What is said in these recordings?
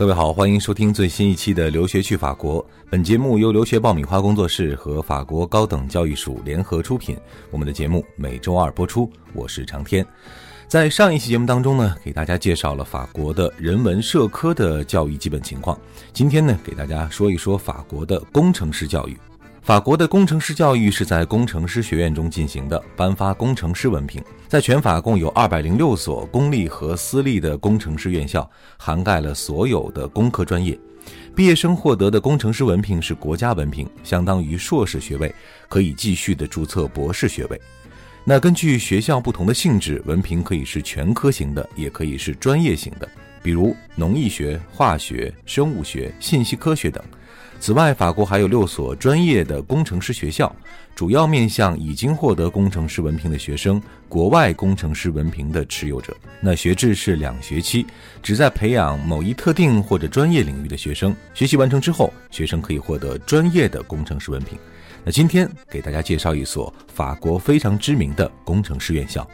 各位好，欢迎收听最新一期的《留学去法国》。本节目由留学爆米花工作室和法国高等教育署联合出品。我们的节目每周二播出。我是长天。在上一期节目当中呢，给大家介绍了法国的人文社科的教育基本情况。今天呢，给大家说一说法国的工程师教育。法国的工程师教育是在工程师学院中进行的，颁发工程师文凭。在全法共有二百零六所公立和私立的工程师院校，涵盖了所有的工科专业。毕业生获得的工程师文凭是国家文凭，相当于硕士学位，可以继续的注册博士学位。那根据学校不同的性质，文凭可以是全科型的，也可以是专业型的，比如农艺学、化学、生物学、信息科学等。此外，法国还有六所专业的工程师学校，主要面向已经获得工程师文凭的学生、国外工程师文凭的持有者。那学制是两学期，旨在培养某一特定或者专业领域的学生。学习完成之后，学生可以获得专业的工程师文凭。那今天给大家介绍一所法国非常知名的工程师院校。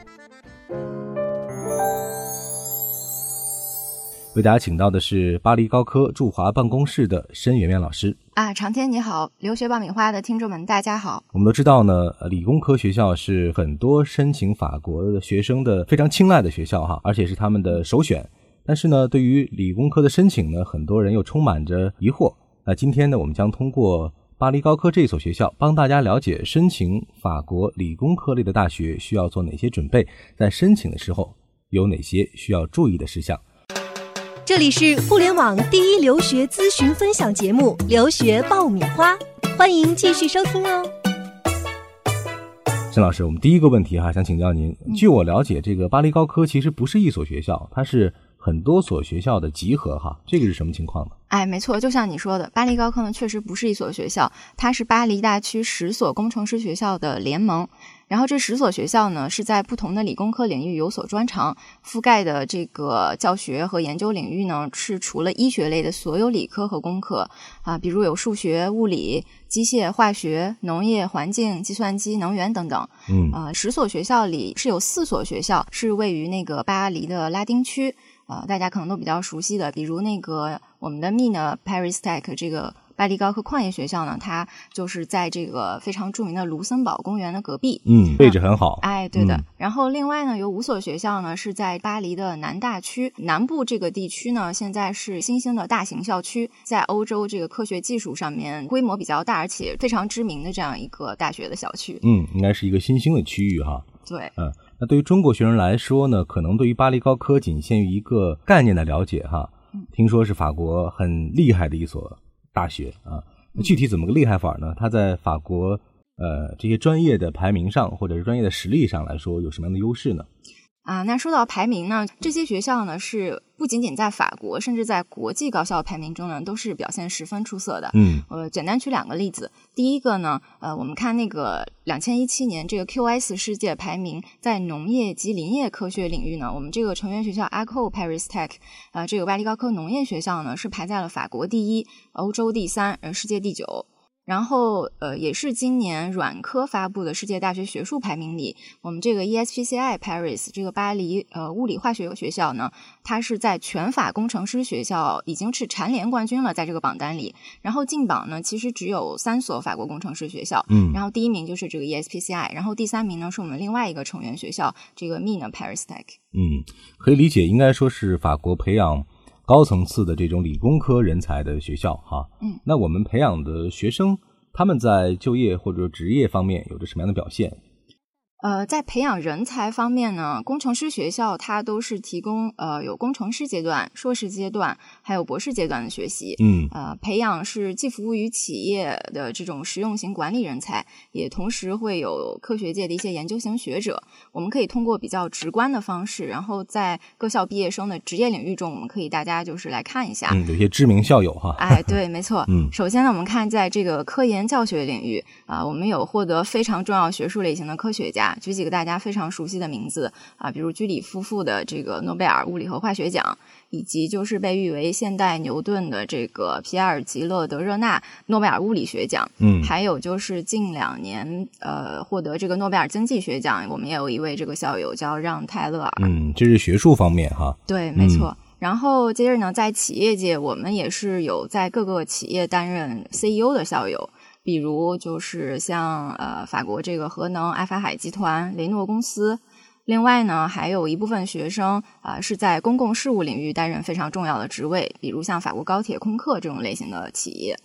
为大家请到的是巴黎高科驻华办公室的申媛媛老师啊，长天你好，留学爆米花的听众们大家好。我们都知道呢，理工科学校是很多申请法国的学生的非常青睐的学校哈，而且是他们的首选。但是呢，对于理工科的申请呢，很多人又充满着疑惑。那今天呢，我们将通过巴黎高科这所学校，帮大家了解申请法国理工科类的大学需要做哪些准备，在申请的时候有哪些需要注意的事项。这里是互联网第一留学咨询分享节目《留学爆米花》，欢迎继续收听哦。沈老师，我们第一个问题哈，想请教您。据我了解，这个巴黎高科其实不是一所学校，它是。很多所学校的集合，哈，这个是什么情况呢？哎，没错，就像你说的，巴黎高科呢确实不是一所学校，它是巴黎大区十所工程师学校的联盟。然后这十所学校呢是在不同的理工科领域有所专长，覆盖的这个教学和研究领域呢是除了医学类的所有理科和工科啊，比如有数学、物理、机械、化学、农业、环境、计算机、能源等等。嗯啊，十所学校里是有四所学校是位于那个巴黎的拉丁区。呃，大家可能都比较熟悉的，比如那个我们的 Mina Paris Tech 这个巴黎高科矿业学校呢，它就是在这个非常著名的卢森堡公园的隔壁。嗯，位置很好。哎，对的。然后另外呢，有五所学校呢是在巴黎的南大区南部这个地区呢，现在是新兴的大型校区，在欧洲这个科学技术上面规模比较大，而且非常知名的这样一个大学的校区。嗯，应该是一个新兴的区域哈。对，嗯。那对于中国学生来说呢，可能对于巴黎高科仅限于一个概念的了解哈。听说是法国很厉害的一所大学啊。那具体怎么个厉害法呢？它在法国呃这些专业的排名上，或者是专业的实力上来说，有什么样的优势呢？啊，那说到排名呢，这些学校呢是不仅仅在法国，甚至在国际高校排名中呢，都是表现十分出色的。嗯，呃，简单举两个例子。第一个呢，呃，我们看那个两千一七年这个 QS 世界排名，在农业及林业科学领域呢，我们这个成员学校 Eco Paris Tech，啊，这个巴黎高科农业学校呢，是排在了法国第一、欧洲第三、呃，世界第九。然后，呃，也是今年软科发布的世界大学学术排名里，我们这个 ESPCI Paris 这个巴黎呃物理化学学校呢，它是在全法工程师学校已经是蝉联冠军了，在这个榜单里。然后进榜呢，其实只有三所法国工程师学校，嗯，然后第一名就是这个 ESPCI，然后第三名呢是我们另外一个成员学校这个 Mine Paris Tech。嗯，可以理解，应该说是法国培养。高层次的这种理工科人才的学校，哈，嗯，那我们培养的学生，他们在就业或者职业方面有着什么样的表现？呃，在培养人才方面呢，工程师学校它都是提供呃有工程师阶段、硕士阶段，还有博士阶段的学习。嗯，呃，培养是既服务于企业的这种实用型管理人才，也同时会有科学界的一些研究型学者。我们可以通过比较直观的方式，然后在各校毕业生的职业领域中，我们可以大家就是来看一下。嗯，有些知名校友哈。哎，对，没错。嗯，首先呢，我们看在这个科研教学领域啊，我们有获得非常重要学术类型的科学家。举几个大家非常熟悉的名字啊，比如居里夫妇的这个诺贝尔物理和化学奖，以及就是被誉为现代牛顿的这个皮埃尔吉勒德热纳诺贝尔物理学奖。嗯，还有就是近两年呃获得这个诺贝尔经济学奖，我们也有一位这个校友叫让泰勒尔。嗯，这是学术方面哈。对，没错。然后接着呢，在企业界，我们也是有在各个企业担任 CEO 的校友，比如就是像呃法国这个核能爱法海集团、雷诺公司。另外呢，还有一部分学生啊是在公共事务领域担任非常重要的职位，比如像法国高铁空客这种类型的企业。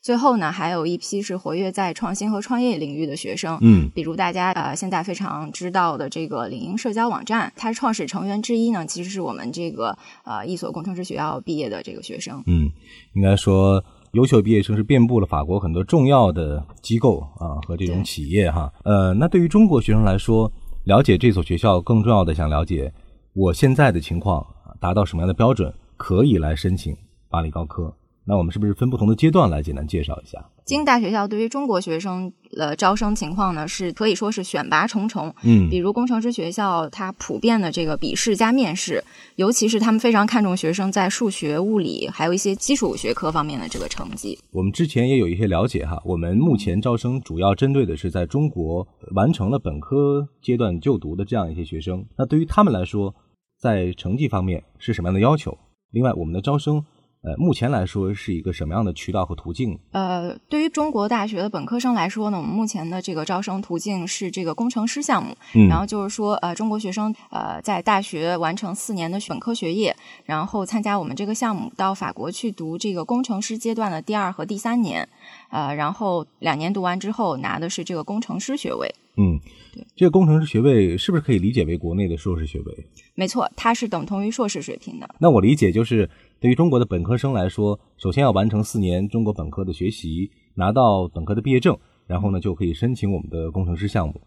最后呢，还有一批是活跃在创新和创业领域的学生，嗯，比如大家呃现在非常知道的这个领英社交网站，它创始成员之一呢，其实是我们这个呃一所工程师学校毕业的这个学生。嗯，应该说优秀毕业生是遍布了法国很多重要的机构啊和这种企业哈。呃，那对于中国学生来说，了解这所学校更重要的想了解我现在的情况达到什么样的标准，可以来申请巴黎高科。那我们是不是分不同的阶段来简单介绍一下？京大学校对于中国学生的招生情况呢，是可以说是选拔重重。嗯，比如工程师学校，它普遍的这个笔试加面试，尤其是他们非常看重学生在数学、物理，还有一些基础学科方面的这个成绩。我们之前也有一些了解哈，我们目前招生主要针对的是在中国完成了本科阶段就读的这样一些学生。那对于他们来说，在成绩方面是什么样的要求？另外，我们的招生。呃，目前来说是一个什么样的渠道和途径？呃，对于中国大学的本科生来说呢，我们目前的这个招生途径是这个工程师项目。嗯，然后就是说，呃，中国学生呃在大学完成四年的本科学业，然后参加我们这个项目，到法国去读这个工程师阶段的第二和第三年，呃，然后两年读完之后拿的是这个工程师学位。嗯，对，这个工程师学位是不是可以理解为国内的硕士学位？没错，它是等同于硕士水平的。那我理解就是。对于中国的本科生来说，首先要完成四年中国本科的学习，拿到本科的毕业证，然后呢就可以申请我们的工程师项目。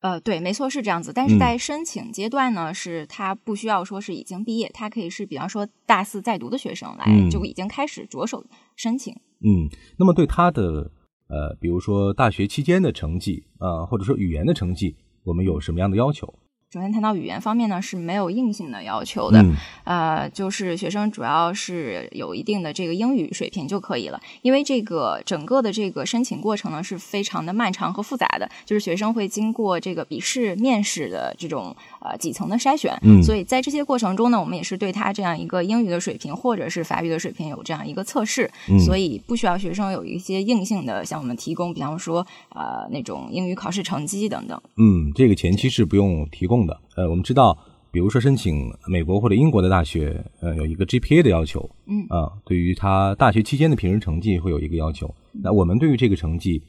呃，对，没错是这样子。但是在申请阶段呢，是他不需要说是已经毕业，他可以是比方说大四在读的学生来就已经开始着手申请。嗯，那么对他的呃，比如说大学期间的成绩啊，或者说语言的成绩，我们有什么样的要求？首先谈到语言方面呢，是没有硬性的要求的，呃，就是学生主要是有一定的这个英语水平就可以了。因为这个整个的这个申请过程呢，是非常的漫长和复杂的，就是学生会经过这个笔试、面试的这种呃几层的筛选，所以在这些过程中呢，我们也是对他这样一个英语的水平或者是法语的水平有这样一个测试，所以不需要学生有一些硬性的向我们提供，比方说呃那种英语考试成绩等等。嗯，这个前期是不用提供。的呃，我们知道，比如说申请美国或者英国的大学，呃，有一个 GPA 的要求，嗯啊，对于他大学期间的平时成绩会有一个要求。那我们对于这个成绩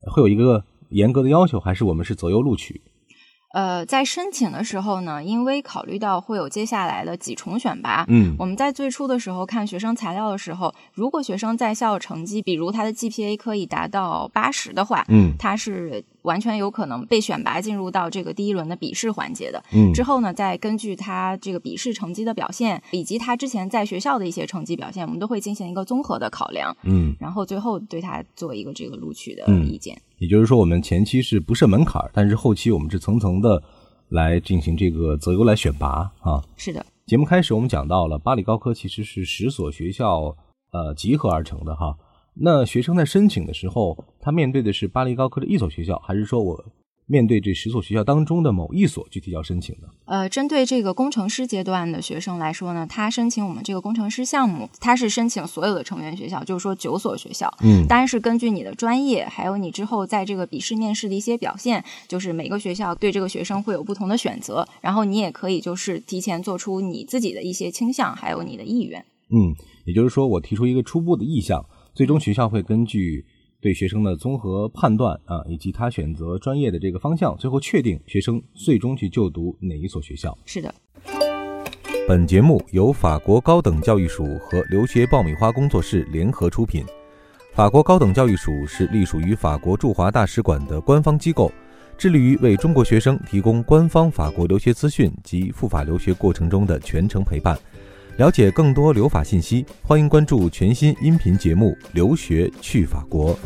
会有一个严格的要求，还是我们是择优录取？呃，在申请的时候呢，因为考虑到会有接下来的几重选拔，嗯，我们在最初的时候看学生材料的时候，如果学生在校成绩，比如他的 GPA 可以达到八十的话，嗯，他是完全有可能被选拔进入到这个第一轮的笔试环节的，嗯，之后呢，再根据他这个笔试成绩的表现，以及他之前在学校的一些成绩表现，我们都会进行一个综合的考量，嗯，然后最后对他做一个这个录取的意见。也就是说，我们前期是不设门槛，但是后期我们是层层的。来进行这个择优来选拔啊，是的。节目开始我们讲到了巴黎高科其实是十所学校呃集合而成的哈。那学生在申请的时候，他面对的是巴黎高科的一所学校，还是说我？面对这十所学校当中的某一所，去提交申请的。呃，针对这个工程师阶段的学生来说呢，他申请我们这个工程师项目，他是申请所有的成员学校，就是说九所学校。嗯，当然是根据你的专业，还有你之后在这个笔试面试的一些表现，就是每个学校对这个学生会有不同的选择。然后你也可以就是提前做出你自己的一些倾向，还有你的意愿。嗯，也就是说，我提出一个初步的意向，最终学校会根据。对学生的综合判断啊，以及他选择专业的这个方向，最后确定学生最终去就读哪一所学校。是的。本节目由法国高等教育署和留学爆米花工作室联合出品。法国高等教育署是隶属于法国驻华大使馆的官方机构，致力于为中国学生提供官方法国留学资讯及赴法留学过程中的全程陪伴。了解更多留法信息，欢迎关注全新音频节目《留学去法国》。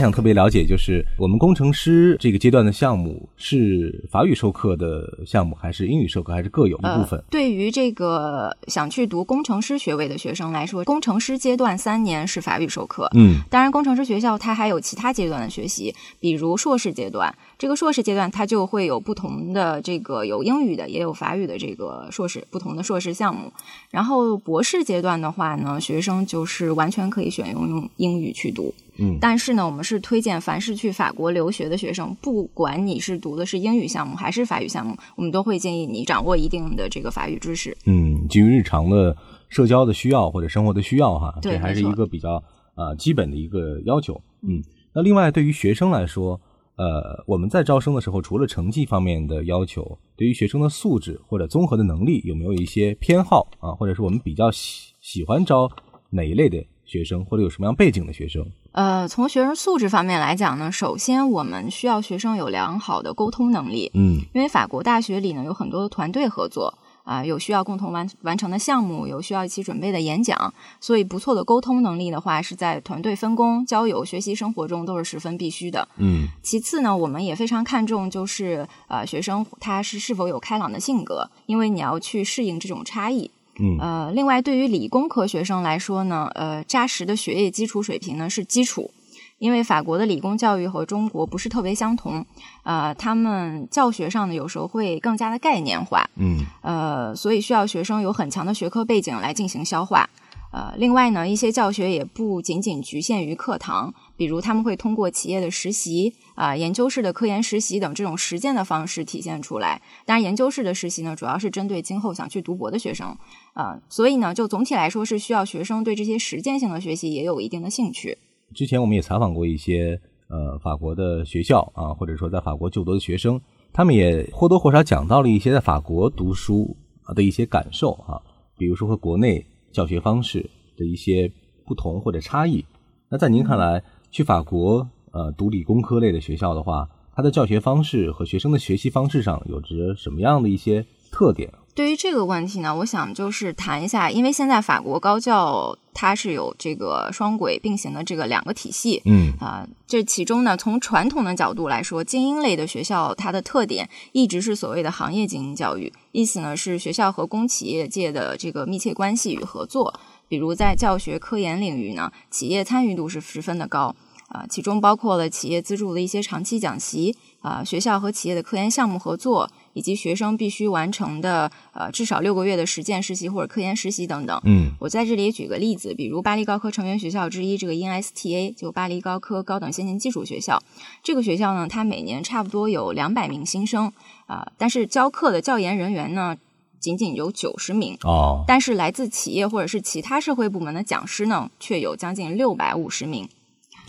还想特别了解，就是我们工程师这个阶段的项目是法语授课的项目，还是英语授课，还是各有一部分？呃、对于这个想去读工程师学位的学生来说，工程师阶段三年是法语授课。嗯，当然，工程师学校它还有其他阶段的学习，比如硕士阶段。这个硕士阶段它就会有不同的这个有英语的，也有法语的这个硕士不同的硕士项目。然后博士阶段的话呢，学生就是完全可以选用用英语去读。嗯，但是呢，我们是推荐凡是去法国留学的学生，不管你是读的是英语项目还是法语项目，我们都会建议你掌握一定的这个法语知识。嗯，基于日常的社交的需要或者生活的需要哈，对这还是一个比较呃基本的一个要求。嗯，那另外对于学生来说。呃，我们在招生的时候，除了成绩方面的要求，对于学生的素质或者综合的能力，有没有一些偏好啊？或者是我们比较喜喜欢招哪一类的学生，或者有什么样背景的学生？呃，从学生素质方面来讲呢，首先我们需要学生有良好的沟通能力。嗯，因为法国大学里呢有很多的团队合作。啊，有需要共同完完成的项目，有需要一起准备的演讲，所以不错的沟通能力的话，是在团队分工、交友、学习生活中都是十分必须的。嗯，其次呢，我们也非常看重就是呃学生他是是否有开朗的性格，因为你要去适应这种差异。嗯，呃，另外对于理工科学生来说呢，呃，扎实的学业基础水平呢是基础。因为法国的理工教育和中国不是特别相同，呃，他们教学上呢有时候会更加的概念化，嗯，呃，所以需要学生有很强的学科背景来进行消化。呃，另外呢，一些教学也不仅仅局限于课堂，比如他们会通过企业的实习啊、研究室的科研实习等这种实践的方式体现出来。当然，研究室的实习呢，主要是针对今后想去读博的学生，呃，所以呢，就总体来说是需要学生对这些实践性的学习也有一定的兴趣。之前我们也采访过一些呃法国的学校啊，或者说在法国就读的学生，他们也或多或少讲到了一些在法国读书啊的一些感受啊，比如说和国内教学方式的一些不同或者差异。那在您看来，去法国呃读理工科类的学校的话，它的教学方式和学生的学习方式上有着什么样的一些特点？对于这个问题呢，我想就是谈一下，因为现在法国高教它是有这个双轨并行的这个两个体系，嗯啊、这其中呢，从传统的角度来说，精英类的学校它的特点一直是所谓的行业精英教育，意思呢是学校和公企业界的这个密切关系与合作，比如在教学科研领域呢，企业参与度是十分的高。啊，其中包括了企业资助的一些长期讲习，啊，学校和企业的科研项目合作，以及学生必须完成的呃至少六个月的实践实习或者科研实习等等。嗯我在这里也举个例子，比如巴黎高科成员学校之一这个 INSTA，就巴黎高科高等先进技术学校。这个学校呢，它每年差不多有两百名新生啊、但是教课的教研人员呢，仅仅有九十名。哦但是来自企业或者是其他社会部门的讲师呢，却有将近六百五十名。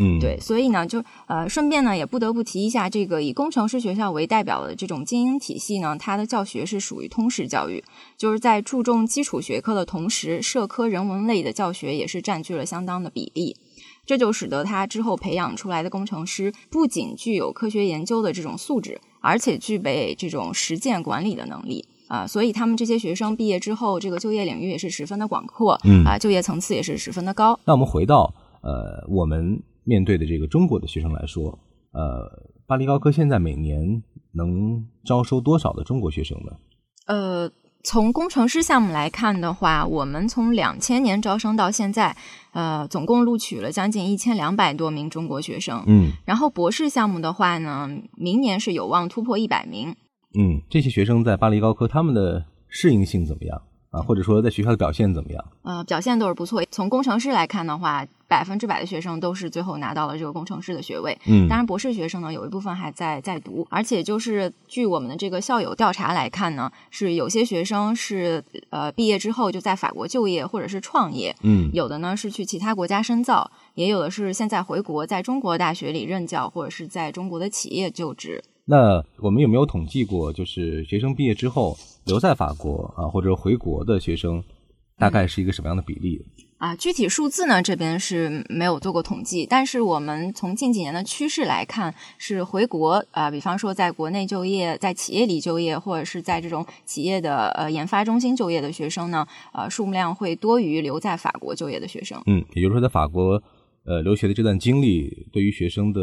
嗯对，所以呢，就呃，顺便呢，也不得不提一下，这个以工程师学校为代表的这种精英体系呢，它的教学是属于通识教育，就是在注重基础学科的同时，社科人文类的教学也是占据了相当的比例。这就使得他之后培养出来的工程师不仅具有科学研究的这种素质，而且具备这种实践管理的能力啊、所以他们这些学生毕业之后，这个就业领域也是十分的广阔，嗯啊、就业层次也是十分的高。那我们回到呃我们面对的这个中国的学生来说，呃，巴黎高科现在每年能招收多少的中国学生呢？呃，从工程师项目来看的话，我们从两千年招生到现在，呃，总共录取了将近一千两百多名中国学生。嗯然后博士项目的话呢，明年是有望突破一百名。嗯，这些学生在巴黎高科他们的适应性怎么样啊？或者说在学校的表现怎么样？呃，表现都是不错。从工程师来看的话，百分之百的学生都是最后拿到了这个工程师的学位。嗯当然，博士学生呢有一部分还在在读，而且就是据我们的这个校友调查来看呢，是有些学生是呃毕业之后就在法国就业或者是创业，嗯有的呢是去其他国家深造，也有的是现在回国，在中国大学里任教，或者是在中国的企业就职。那我们有没有统计过，就是学生毕业之后留在法国啊，或者回国的学生，大概是一个什么样的比例？啊，具体数字呢，这边是没有做过统计，但是我们从近几年的趋势来看，是回国啊、比方说在国内就业，在企业里就业，或者是在这种企业的呃研发中心就业的学生呢，呃，数目量会多于留在法国就业的学生。嗯，也就是说，在法国呃留学的这段经历对于学生的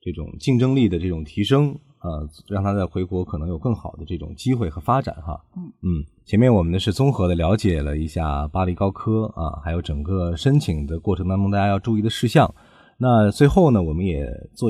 这种竞争力的这种提升啊、让他在回国可能有更好的这种机会和发展哈。嗯前面我们呢是综合的了解了一下巴黎高科啊，还有整个申请的过程当中大家要注意的事项。那最后呢，我们也做。